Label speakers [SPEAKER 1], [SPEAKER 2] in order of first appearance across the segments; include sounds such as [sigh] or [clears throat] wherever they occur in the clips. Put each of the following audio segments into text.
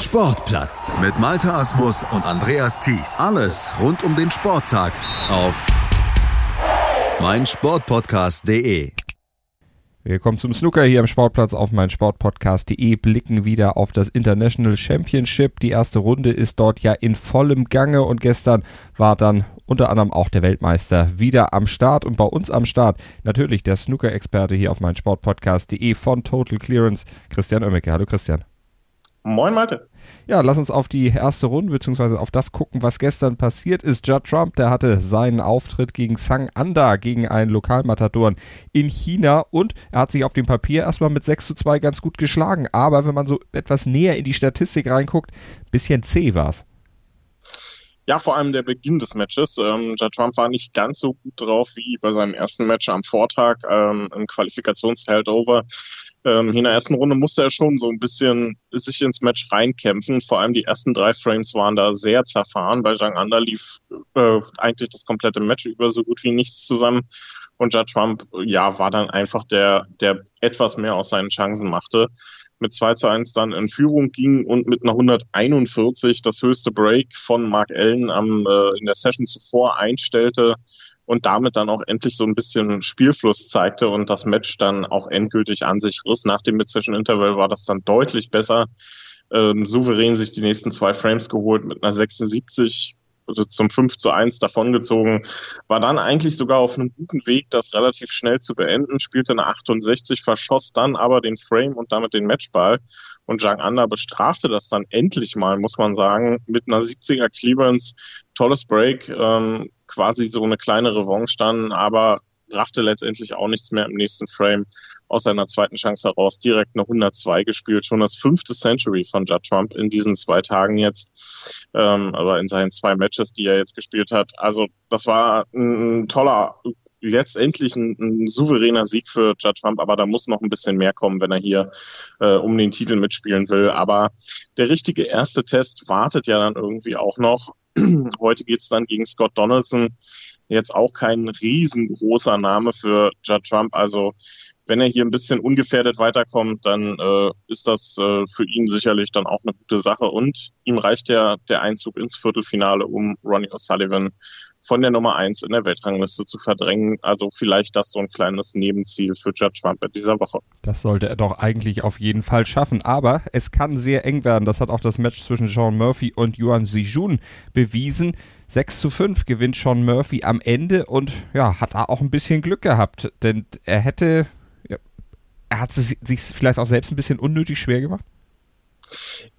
[SPEAKER 1] Sportplatz mit Malta Asmus und Andreas Thies. Alles rund um den Sporttag auf meinsportpodcast.de.
[SPEAKER 2] Willkommen zum Snooker hier am Sportplatz auf meinsportpodcast.de. Blicken wieder auf das International Championship. Die erste Runde ist dort ja in vollem Gange und gestern war dann unter anderem auch der Weltmeister wieder am Start und bei uns am Start natürlich der Snooker-Experte hier auf meinsportpodcast.de von Total Clearance, Christian Oemmeke. Hallo Christian.
[SPEAKER 3] Moin Malte.
[SPEAKER 2] Ja, lass uns auf die erste Runde beziehungsweise auf das gucken, was gestern passiert ist. Judd Trump, der hatte seinen Auftritt gegen Sang Anda, gegen einen Lokalmatadoren in China und er hat sich auf dem Papier erstmal mit 6 zu 2 ganz gut geschlagen. Aber wenn man so etwas näher in die Statistik reinguckt, bisschen zäh war's.
[SPEAKER 3] Ja, vor allem der Beginn des Matches. Ähm, Judd Trump war nicht ganz so gut drauf wie bei seinem ersten Match am Vortag ähm, im Qualifikationsheldover ähm, in der ersten Runde musste er schon so ein bisschen sich ins Match reinkämpfen. Vor allem die ersten drei Frames waren da sehr zerfahren. Bei Zhang Anda lief äh, eigentlich das komplette Match über so gut wie nichts zusammen. Und Judd Trump, ja, war dann einfach der, der etwas mehr aus seinen Chancen machte. Mit 2 zu 1 dann in Führung ging und mit einer 141 das höchste Break von Mark Allen am, äh, in der Session zuvor einstellte und damit dann auch endlich so ein bisschen Spielfluss zeigte und das Match dann auch endgültig an sich riss. Nach dem Mid-Session-Interval war das dann deutlich besser. Ähm, souverän sich die nächsten zwei Frames geholt mit einer 76 also zum 5 zu 1 davongezogen, war dann eigentlich sogar auf einem guten Weg, das relativ schnell zu beenden, spielte eine 68, verschoss dann aber den Frame und damit den Matchball. Und Zhang Anda bestrafte das dann endlich mal, muss man sagen, mit einer 70er Clearance. Tolles Break, ähm, quasi so eine kleine Revanche dann, aber brachte letztendlich auch nichts mehr im nächsten Frame aus seiner zweiten Chance heraus direkt eine 102 gespielt. Schon das fünfte Century von Judd Trump in diesen zwei Tagen jetzt, ähm, aber in seinen zwei Matches, die er jetzt gespielt hat. Also das war ein toller, letztendlich ein, ein souveräner Sieg für Judd Trump, aber da muss noch ein bisschen mehr kommen, wenn er hier äh, um den Titel mitspielen will. Aber der richtige erste Test wartet ja dann irgendwie auch noch. [clears throat] Heute geht's dann gegen Scott Donaldson. Jetzt auch kein riesengroßer Name für Judd Trump. Also wenn er hier ein bisschen ungefährdet weiterkommt, dann äh, ist das äh, für ihn sicherlich dann auch eine gute Sache. Und ihm reicht ja der Einzug ins Viertelfinale, um Ronnie O'Sullivan von der Nummer eins in der Weltrangliste zu verdrängen. Also vielleicht das so ein kleines Nebenziel für Judge Trump in dieser Woche.
[SPEAKER 2] Das sollte er doch eigentlich auf jeden Fall schaffen. Aber es kann sehr eng werden. Das hat auch das Match zwischen Sean Murphy und Yuan Zijun bewiesen. 6 zu 5 gewinnt Sean Murphy am Ende und ja, hat da auch ein bisschen Glück gehabt, denn er hätte er hat es sich vielleicht auch selbst ein bisschen unnötig schwer gemacht?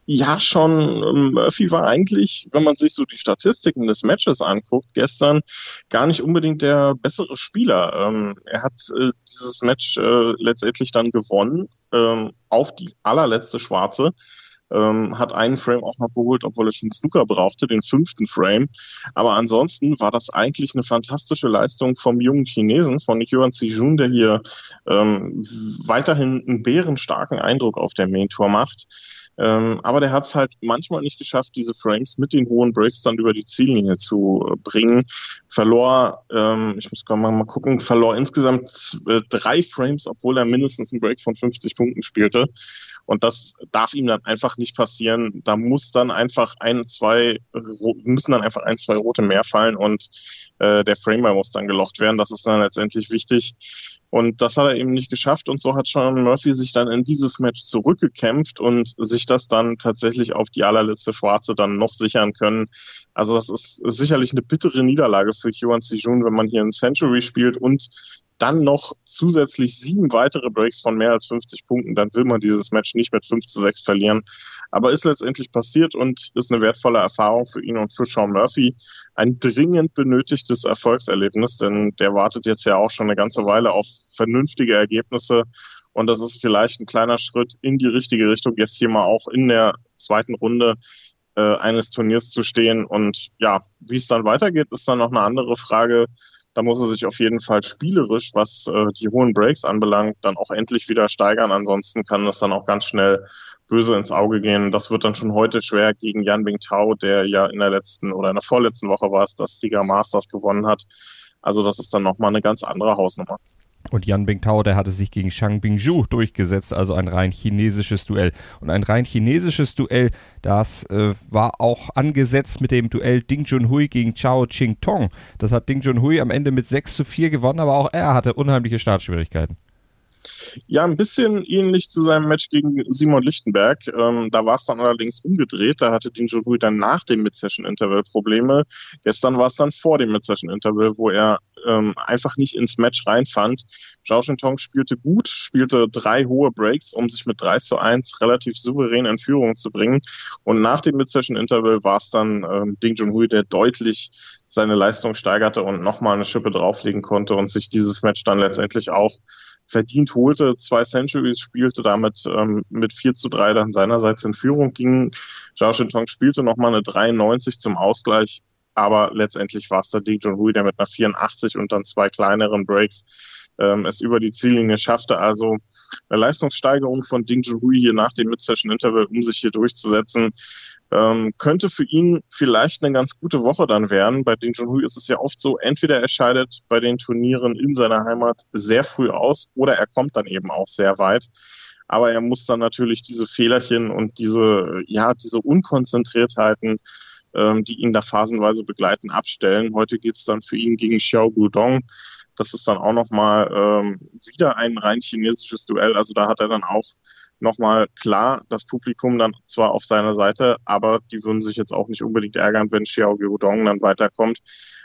[SPEAKER 3] Ja, schon. Murphy war eigentlich, wenn man sich so die Statistiken des Matches anguckt, gestern gar nicht unbedingt der bessere Spieler. Ähm, er hat äh, dieses Match äh, letztendlich dann gewonnen ähm, auf die allerletzte Schwarze ähm, hat einen Frame auch noch geholt, obwohl er schon Snooker brauchte, den fünften Frame. Aber ansonsten war das eigentlich eine fantastische Leistung vom jungen Chinesen, von Yuan Zijun, der hier ähm, weiterhin einen bärenstarken Eindruck auf der Main Tour macht. Ähm, aber der hat es halt manchmal nicht geschafft, diese Frames mit den hohen Breaks dann über die Ziellinie zu äh, bringen. Verlor, ähm, ich muss mal, mal gucken, verlor insgesamt äh, drei Frames, obwohl er mindestens einen Break von 50 Punkten spielte. Und das darf ihm dann einfach nicht passieren. Da muss dann einfach ein, zwei, müssen dann einfach ein, zwei rote mehr fallen und äh, der Framer muss dann gelocht werden. Das ist dann letztendlich wichtig. Und das hat er eben nicht geschafft. Und so hat Sean Murphy sich dann in dieses Match zurückgekämpft und sich das dann tatsächlich auf die allerletzte Schwarze dann noch sichern können. Also das ist sicherlich eine bittere Niederlage für Yuan Sijun, wenn man hier ein Century spielt und dann noch zusätzlich sieben weitere Breaks von mehr als 50 Punkten, dann will man dieses Match nicht mit 5 zu 6 verlieren. Aber ist letztendlich passiert und ist eine wertvolle Erfahrung für ihn und für Sean Murphy. Ein dringend benötigtes Erfolgserlebnis, denn der wartet jetzt ja auch schon eine ganze Weile auf vernünftige Ergebnisse. Und das ist vielleicht ein kleiner Schritt in die richtige Richtung, jetzt hier mal auch in der zweiten Runde äh, eines Turniers zu stehen. Und ja, wie es dann weitergeht, ist dann noch eine andere Frage. Da muss er sich auf jeden Fall spielerisch, was äh, die hohen Breaks anbelangt, dann auch endlich wieder steigern. Ansonsten kann das dann auch ganz schnell böse ins Auge gehen. Das wird dann schon heute schwer gegen Yan Bingtao, der ja in der letzten oder in der vorletzten Woche war es, das Liga Masters gewonnen hat. Also das ist dann nochmal eine ganz andere Hausnummer.
[SPEAKER 2] Und Yan Bingtao, der hatte sich gegen Shang Bingju durchgesetzt, also ein rein chinesisches Duell. Und ein rein chinesisches Duell, das äh, war auch angesetzt mit dem Duell Ding Junhui gegen Chao Ching Tong. Das hat Ding Junhui am Ende mit 6 zu 4 gewonnen, aber auch er hatte unheimliche Startschwierigkeiten.
[SPEAKER 3] Ja, ein bisschen ähnlich zu seinem Match gegen Simon Lichtenberg. Ähm, da war es dann allerdings umgedreht. Da hatte Dean Junhui dann nach dem Mid-Session-Interval Probleme. Gestern war es dann vor dem Mid-Session-Interval, wo er ähm, einfach nicht ins Match reinfand. Zhao Shintong spielte gut, spielte drei hohe Breaks, um sich mit 3 zu 1 relativ souverän in Führung zu bringen. Und nach dem Mid-Session-Interval war es dann ähm, Ding Junhui, der deutlich seine Leistung steigerte und nochmal eine Schippe drauflegen konnte und sich dieses Match dann letztendlich auch verdient holte, zwei Centuries spielte, damit ähm, mit 4 zu 3 dann seinerseits in Führung ging. Zhao Shintong spielte nochmal eine 93 zum Ausgleich, aber letztendlich war es der Ding Hui, der mit einer 84 und dann zwei kleineren Breaks ähm, es über die Ziellinie schaffte. Also eine Leistungssteigerung von Ding Hui hier nach dem Mid-Session-Interval, um sich hier durchzusetzen. Ähm, könnte für ihn vielleicht eine ganz gute Woche dann werden. Bei Ding Junhui ist es ja oft so, entweder er scheidet bei den Turnieren in seiner Heimat sehr früh aus oder er kommt dann eben auch sehr weit. Aber er muss dann natürlich diese Fehlerchen und diese, ja, diese Unkonzentriertheiten, ähm, die ihn da phasenweise begleiten, abstellen. Heute geht's dann für ihn gegen Xiao Gudong. Das ist dann auch nochmal ähm, wieder ein rein chinesisches Duell. Also da hat er dann auch nochmal klar das Publikum dann zwar auf seiner Seite, aber die würden sich jetzt auch nicht unbedingt ärgern, wenn Xiao Gyudong dann weiterkommt.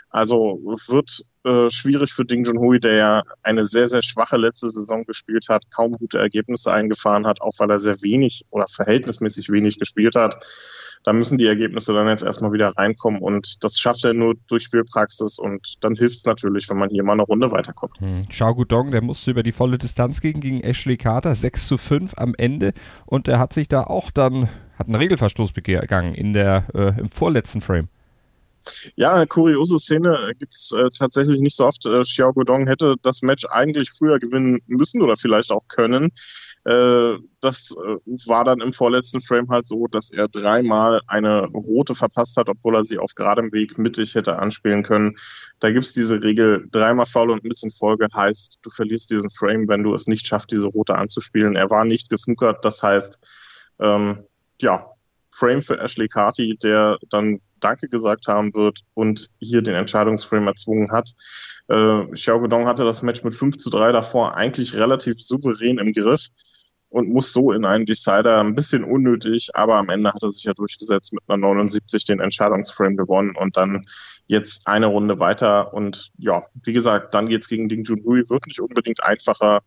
[SPEAKER 3] Also wird äh, schwierig für Ding Junhui, der ja eine sehr, sehr schwache letzte Saison gespielt hat, kaum gute Ergebnisse eingefahren hat, auch weil er sehr wenig oder verhältnismäßig wenig gespielt hat da müssen die Ergebnisse dann jetzt erstmal wieder reinkommen und das schafft er nur durch Spielpraxis und dann hilft es natürlich, wenn man hier mal eine Runde weiterkommt.
[SPEAKER 2] Hm. Xiao Gudong, der musste über die volle Distanz gehen gegen Ashley Carter, 6 zu 5 am Ende und der hat sich da auch dann, hat einen Regelverstoß begangen in der, äh, im vorletzten Frame.
[SPEAKER 3] Ja, eine kuriose Szene gibt es äh, tatsächlich nicht so oft. Äh, Xiao Gudong hätte das Match eigentlich früher gewinnen müssen oder vielleicht auch können. Äh, das äh, war dann im vorletzten Frame halt so, dass er dreimal eine rote verpasst hat, obwohl er sie auf geradem Weg mittig hätte anspielen können. Da gibt's diese Regel, dreimal Foul und ein bisschen Folge heißt, du verlierst diesen Frame, wenn du es nicht schaffst, diese rote anzuspielen. Er war nicht gesnookert, das heißt, ähm, ja, Frame für Ashley Carty, der dann Danke gesagt haben wird und hier den Entscheidungsframe erzwungen hat. Äh, Xiao Guodong hatte das Match mit 5 zu 3 davor eigentlich relativ souverän im Griff und muss so in einen Decider ein bisschen unnötig, aber am Ende hat er sich ja durchgesetzt mit einer 79 den Entscheidungsframe gewonnen und dann jetzt eine Runde weiter und ja, wie gesagt, dann geht's gegen Ding Junhui, wird nicht unbedingt einfacher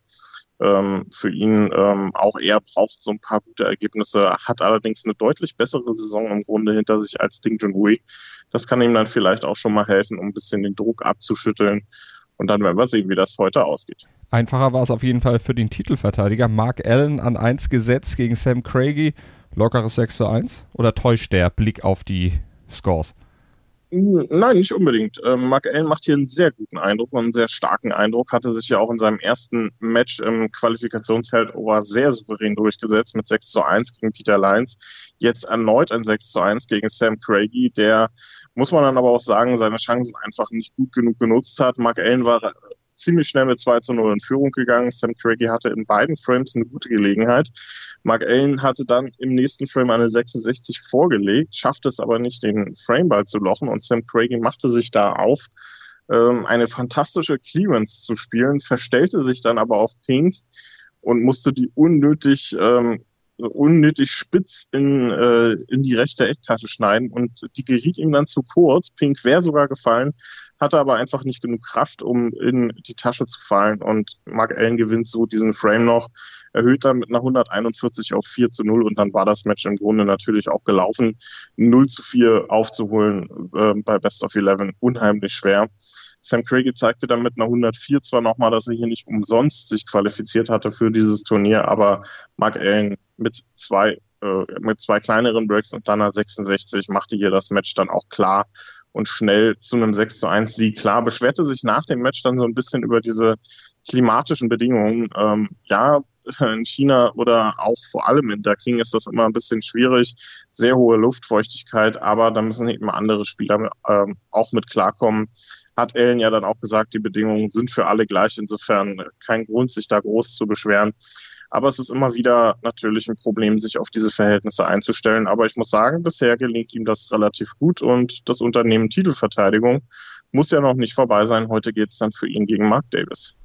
[SPEAKER 3] ähm, für ihn. Ähm, auch er braucht so ein paar gute Ergebnisse, hat allerdings eine deutlich bessere Saison im Grunde hinter sich als Ding Junhui. Das kann ihm dann vielleicht auch schon mal helfen, um ein bisschen den Druck abzuschütteln und dann werden wir sehen, wie das heute ausgeht.
[SPEAKER 2] Einfacher war es auf jeden Fall für den Titelverteidiger. Mark Allen an 1 gesetzt gegen Sam Craigie. Lockeres 6 zu 1? Oder täuscht der Blick auf die Scores?
[SPEAKER 3] Nein, nicht unbedingt. Ähm, Mark Allen macht hier einen sehr guten Eindruck und einen sehr starken Eindruck. Hatte sich ja auch in seinem ersten Match im Qualifikationsheldover sehr souverän durchgesetzt mit 6 zu 1 gegen Peter Lyons. Jetzt erneut ein 6 zu 1 gegen Sam Craigie, der, muss man dann aber auch sagen, seine Chancen einfach nicht gut genug genutzt hat. Mark Allen war ziemlich schnell mit 2 zu 0 in Führung gegangen. Sam Craigie hatte in beiden Frames eine gute Gelegenheit. Mark Allen hatte dann im nächsten Frame eine 66 vorgelegt, schaffte es aber nicht, den Frameball zu lochen und Sam Craigie machte sich da auf, ähm, eine fantastische Clearance zu spielen, verstellte sich dann aber auf Pink und musste die unnötig ähm, unnötig spitz in, äh, in die rechte Ecktasche schneiden und die geriet ihm dann zu kurz. Pink wäre sogar gefallen, hatte aber einfach nicht genug Kraft, um in die Tasche zu fallen und Mark Allen gewinnt so diesen Frame noch, erhöht dann mit einer 141 auf 4 zu 0 und dann war das Match im Grunde natürlich auch gelaufen. 0 zu 4 aufzuholen äh, bei Best of 11 unheimlich schwer. Sam Craigie zeigte dann mit einer 104 zwar nochmal, dass er hier nicht umsonst sich qualifiziert hatte für dieses Turnier, aber Mark Allen mit zwei, äh, mit zwei kleineren Breaks und dann einer 66 machte hier das Match dann auch klar und schnell zu einem 6 zu 1 Sieg. Klar, beschwerte sich nach dem Match dann so ein bisschen über diese klimatischen Bedingungen. Ähm, ja, [laughs] in China oder auch vor allem in Daking ist das immer ein bisschen schwierig. Sehr hohe Luftfeuchtigkeit, aber da müssen eben andere Spieler ähm, auch mit klarkommen. hat Ellen ja dann auch gesagt, die Bedingungen sind für alle gleich. Insofern kein Grund, sich da groß zu beschweren. Aber es ist immer wieder natürlich ein Problem, sich auf diese Verhältnisse einzustellen. Aber ich muss sagen, bisher gelingt ihm das relativ gut und das Unternehmen Titelverteidigung muss ja noch nicht vorbei sein. Heute geht es dann für ihn gegen Mark Davis.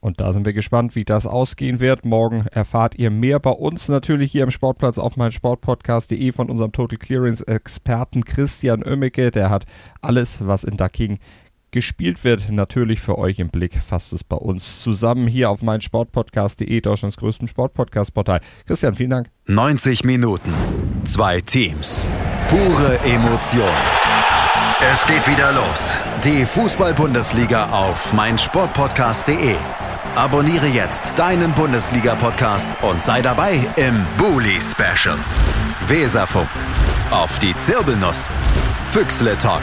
[SPEAKER 2] Und da sind wir gespannt, wie das ausgehen wird. Morgen erfahrt ihr mehr bei uns natürlich hier im Sportplatz auf meinsportpodcast.de von unserem Total Clearance Experten Christian Oemmeke. Der hat alles, was in Ducking gespielt wird, natürlich für euch im Blick. Fasst es bei uns zusammen hier auf meinsportpodcast.de, Deutschlands größten Sportpodcast-Portal. Christian, vielen Dank.
[SPEAKER 1] 90 Minuten, zwei Teams, pure Emotion. Es geht wieder los. Die Fußball-Bundesliga auf meinsportpodcast.de. Abonniere jetzt deinen Bundesliga-Podcast und sei dabei im Bully Special. Weserfunk. Auf die Zirbelnuss. Füchsle Talk.